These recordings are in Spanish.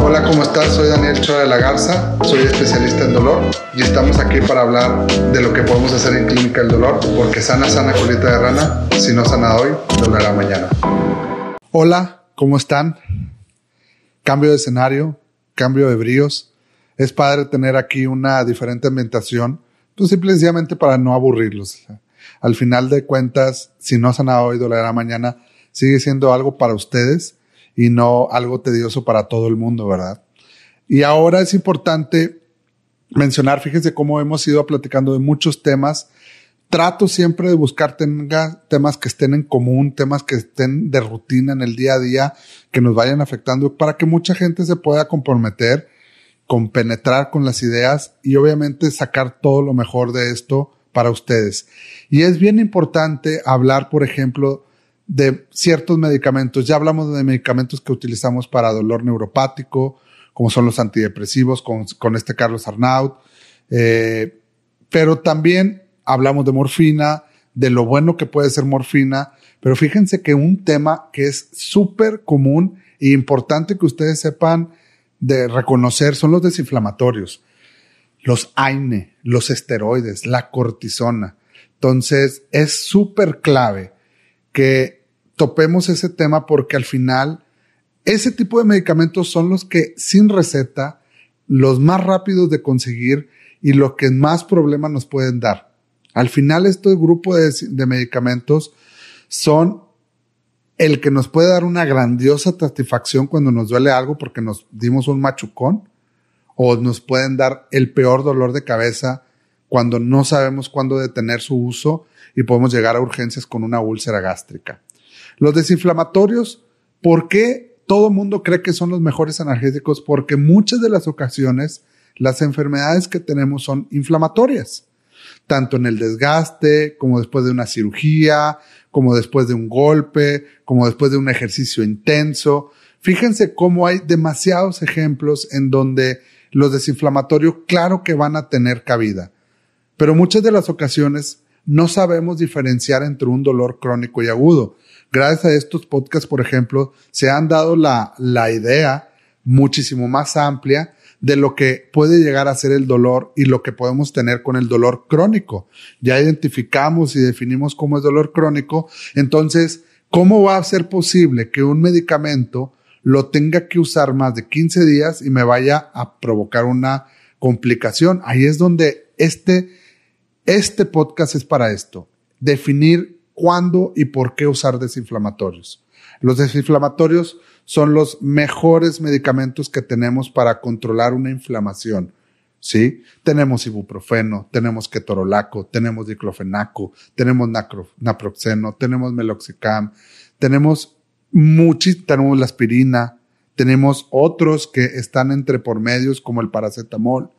Hola, ¿cómo estás? Soy Daniel Chora de la Garza, soy especialista en dolor y estamos aquí para hablar de lo que podemos hacer en Clínica del Dolor, porque sana, sana colita de rana, si no sana hoy, dolerá mañana. Hola, ¿cómo están? Cambio de escenario, cambio de bríos. Es padre tener aquí una diferente ambientación, pues simplemente para no aburrirlos. Al final de cuentas, si no sana hoy, dolerá mañana, sigue siendo algo para ustedes y no algo tedioso para todo el mundo, ¿verdad? Y ahora es importante mencionar, fíjense cómo hemos ido platicando de muchos temas. Trato siempre de buscar temas que estén en común, temas que estén de rutina en el día a día, que nos vayan afectando para que mucha gente se pueda comprometer, compenetrar con las ideas y obviamente sacar todo lo mejor de esto para ustedes. Y es bien importante hablar, por ejemplo, de ciertos medicamentos. Ya hablamos de medicamentos que utilizamos para dolor neuropático, como son los antidepresivos con, este Carlos Arnaud. Eh, pero también hablamos de morfina, de lo bueno que puede ser morfina. Pero fíjense que un tema que es súper común e importante que ustedes sepan de reconocer son los desinflamatorios, los AINE, los esteroides, la cortisona. Entonces es súper clave que topemos ese tema porque al final ese tipo de medicamentos son los que sin receta, los más rápidos de conseguir y los que más problemas nos pueden dar. Al final este grupo de, de medicamentos son el que nos puede dar una grandiosa satisfacción cuando nos duele algo porque nos dimos un machucón o nos pueden dar el peor dolor de cabeza cuando no sabemos cuándo detener su uso y podemos llegar a urgencias con una úlcera gástrica. Los desinflamatorios, ¿por qué todo mundo cree que son los mejores analgésicos? Porque muchas de las ocasiones las enfermedades que tenemos son inflamatorias, tanto en el desgaste como después de una cirugía, como después de un golpe, como después de un ejercicio intenso. Fíjense cómo hay demasiados ejemplos en donde los desinflamatorios claro que van a tener cabida, pero muchas de las ocasiones no sabemos diferenciar entre un dolor crónico y agudo. Gracias a estos podcasts, por ejemplo, se han dado la, la idea muchísimo más amplia de lo que puede llegar a ser el dolor y lo que podemos tener con el dolor crónico. Ya identificamos y definimos cómo es dolor crónico. Entonces, ¿cómo va a ser posible que un medicamento lo tenga que usar más de 15 días y me vaya a provocar una complicación? Ahí es donde este este podcast es para esto, definir cuándo y por qué usar desinflamatorios. Los desinflamatorios son los mejores medicamentos que tenemos para controlar una inflamación. ¿Sí? Tenemos ibuprofeno, tenemos ketorolaco, tenemos diclofenaco, tenemos naproxeno, tenemos meloxicam, tenemos muchísimo, tenemos la aspirina, tenemos otros que están entre por medios como el paracetamol,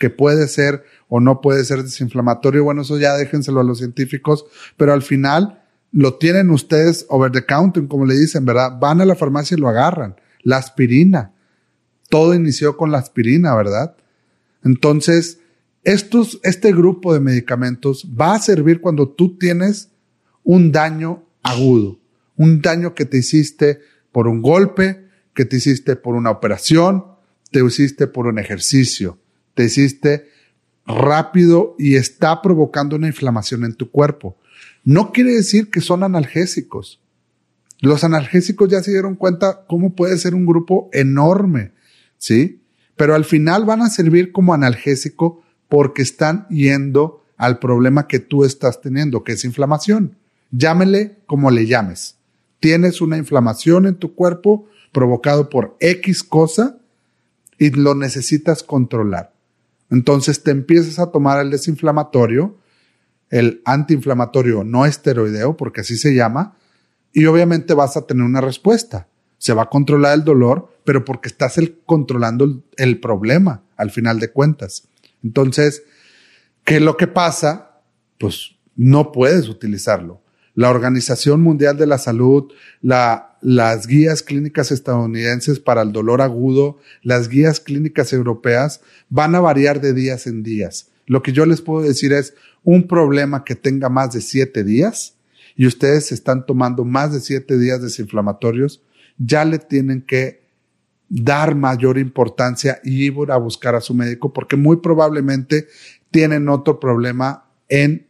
que puede ser o no puede ser desinflamatorio. Bueno, eso ya déjenselo a los científicos, pero al final lo tienen ustedes over the counter, como le dicen, ¿verdad? Van a la farmacia y lo agarran. La aspirina. Todo inició con la aspirina, ¿verdad? Entonces, estos, este grupo de medicamentos va a servir cuando tú tienes un daño agudo, un daño que te hiciste por un golpe, que te hiciste por una operación, te hiciste por un ejercicio te hiciste rápido y está provocando una inflamación en tu cuerpo. No quiere decir que son analgésicos. Los analgésicos ya se dieron cuenta cómo puede ser un grupo enorme, ¿sí? Pero al final van a servir como analgésico porque están yendo al problema que tú estás teniendo, que es inflamación. Llámele como le llames. Tienes una inflamación en tu cuerpo provocado por X cosa y lo necesitas controlar. Entonces te empiezas a tomar el desinflamatorio, el antiinflamatorio no esteroideo, porque así se llama, y obviamente vas a tener una respuesta. Se va a controlar el dolor, pero porque estás controlando el, problema al final de cuentas. Entonces, ¿qué es lo que pasa? Pues no puedes utilizarlo. La Organización Mundial de la Salud, la las guías clínicas estadounidenses para el dolor agudo, las guías clínicas europeas van a variar de días en días. Lo que yo les puedo decir es un problema que tenga más de siete días y ustedes están tomando más de siete días desinflamatorios, ya le tienen que dar mayor importancia y ir a buscar a su médico porque muy probablemente tienen otro problema en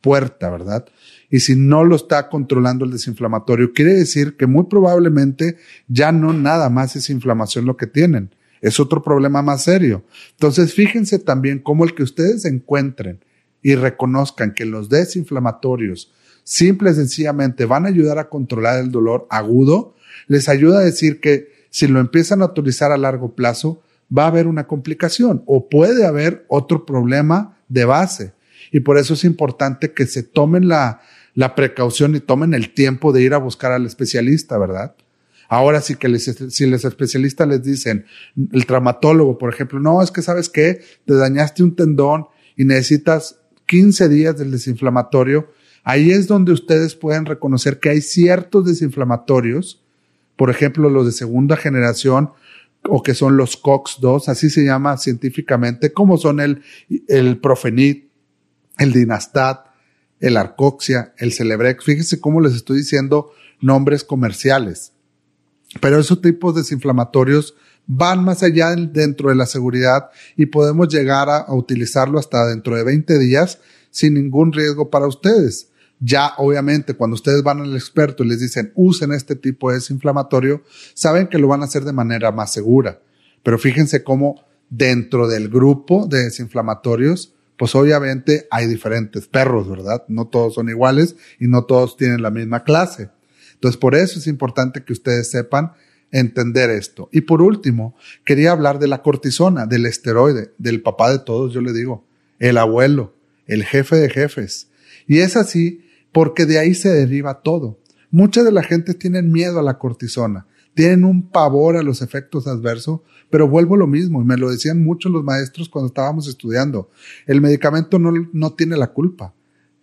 puerta, ¿verdad? Y si no lo está controlando el desinflamatorio, quiere decir que muy probablemente ya no nada más es inflamación lo que tienen, es otro problema más serio. Entonces, fíjense también cómo el que ustedes encuentren y reconozcan que los desinflamatorios simple y sencillamente van a ayudar a controlar el dolor agudo, les ayuda a decir que si lo empiezan a utilizar a largo plazo, va a haber una complicación o puede haber otro problema de base. Y por eso es importante que se tomen la, la precaución y tomen el tiempo de ir a buscar al especialista, ¿verdad? Ahora sí que les, si los especialistas les dicen, el traumatólogo, por ejemplo, no, es que sabes qué, te dañaste un tendón y necesitas 15 días del desinflamatorio, ahí es donde ustedes pueden reconocer que hay ciertos desinflamatorios, por ejemplo, los de segunda generación o que son los COX-2, así se llama científicamente, como son el, el Profenit, el Dinastat, el Arcoxia, el Celebrex. Fíjense cómo les estoy diciendo nombres comerciales. Pero esos tipos desinflamatorios van más allá dentro de la seguridad y podemos llegar a, utilizarlo hasta dentro de 20 días sin ningún riesgo para ustedes. Ya, obviamente, cuando ustedes van al experto y les dicen usen este tipo de desinflamatorio, saben que lo van a hacer de manera más segura. Pero fíjense cómo dentro del grupo de desinflamatorios, pues obviamente hay diferentes perros, ¿verdad? No todos son iguales y no todos tienen la misma clase. Entonces, por eso es importante que ustedes sepan entender esto. Y por último, quería hablar de la cortisona, del esteroide, del papá de todos, yo le digo, el abuelo, el jefe de jefes. Y es así porque de ahí se deriva todo. Mucha de la gente tiene miedo a la cortisona, tienen un pavor a los efectos adversos, pero vuelvo lo mismo, y me lo decían muchos los maestros cuando estábamos estudiando. El medicamento no, no tiene la culpa,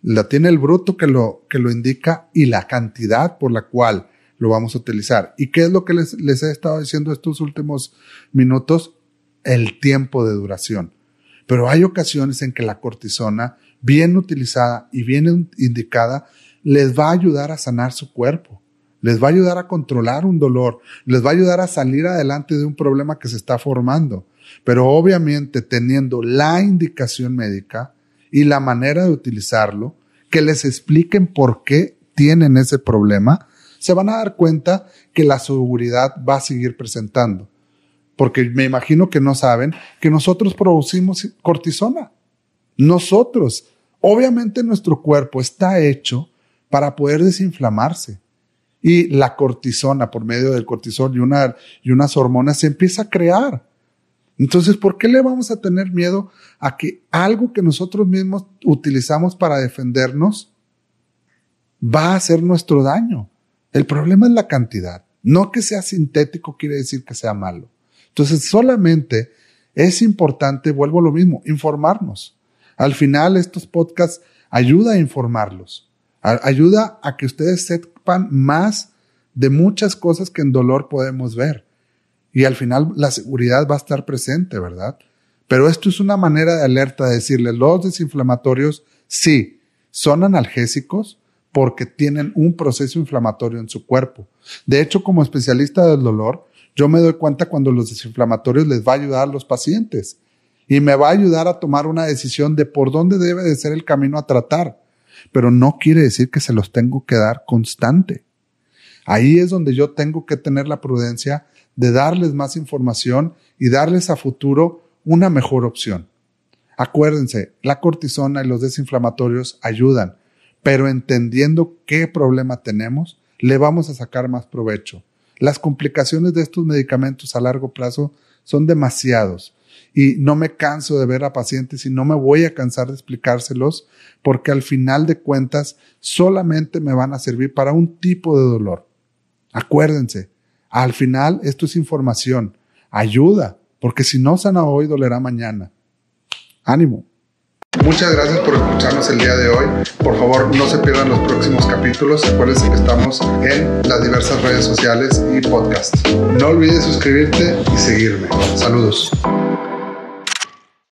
la tiene el bruto que lo, que lo indica y la cantidad por la cual lo vamos a utilizar. ¿Y qué es lo que les, les he estado diciendo estos últimos minutos? El tiempo de duración. Pero hay ocasiones en que la cortisona bien utilizada y bien indicada, les va a ayudar a sanar su cuerpo, les va a ayudar a controlar un dolor, les va a ayudar a salir adelante de un problema que se está formando. Pero obviamente teniendo la indicación médica y la manera de utilizarlo, que les expliquen por qué tienen ese problema, se van a dar cuenta que la seguridad va a seguir presentando. Porque me imagino que no saben que nosotros producimos cortisona. Nosotros, obviamente nuestro cuerpo está hecho para poder desinflamarse. Y la cortisona, por medio del cortisol y, y unas hormonas, se empieza a crear. Entonces, ¿por qué le vamos a tener miedo a que algo que nosotros mismos utilizamos para defendernos va a hacer nuestro daño? El problema es la cantidad. No que sea sintético quiere decir que sea malo. Entonces, solamente es importante, vuelvo a lo mismo, informarnos. Al final, estos podcasts ayuda a informarlos, ayuda a que ustedes más de muchas cosas que en dolor podemos ver. Y al final la seguridad va a estar presente, ¿verdad? Pero esto es una manera de alerta de decirle, los desinflamatorios sí, son analgésicos porque tienen un proceso inflamatorio en su cuerpo. De hecho, como especialista del dolor, yo me doy cuenta cuando los desinflamatorios les va a ayudar a los pacientes y me va a ayudar a tomar una decisión de por dónde debe de ser el camino a tratar. Pero no quiere decir que se los tengo que dar constante. Ahí es donde yo tengo que tener la prudencia de darles más información y darles a futuro una mejor opción. Acuérdense, la cortisona y los desinflamatorios ayudan, pero entendiendo qué problema tenemos, le vamos a sacar más provecho. Las complicaciones de estos medicamentos a largo plazo son demasiados y no me canso de ver a pacientes y no me voy a cansar de explicárselos porque al final de cuentas solamente me van a servir para un tipo de dolor. Acuérdense, al final esto es información, ayuda, porque si no sana hoy, dolerá mañana. Ánimo. Muchas gracias por escucharnos el día de hoy. Por favor, no se pierdan los próximos capítulos. Acuérdense que estamos en las diversas redes sociales y podcasts. No olvides suscribirte y seguirme. Saludos.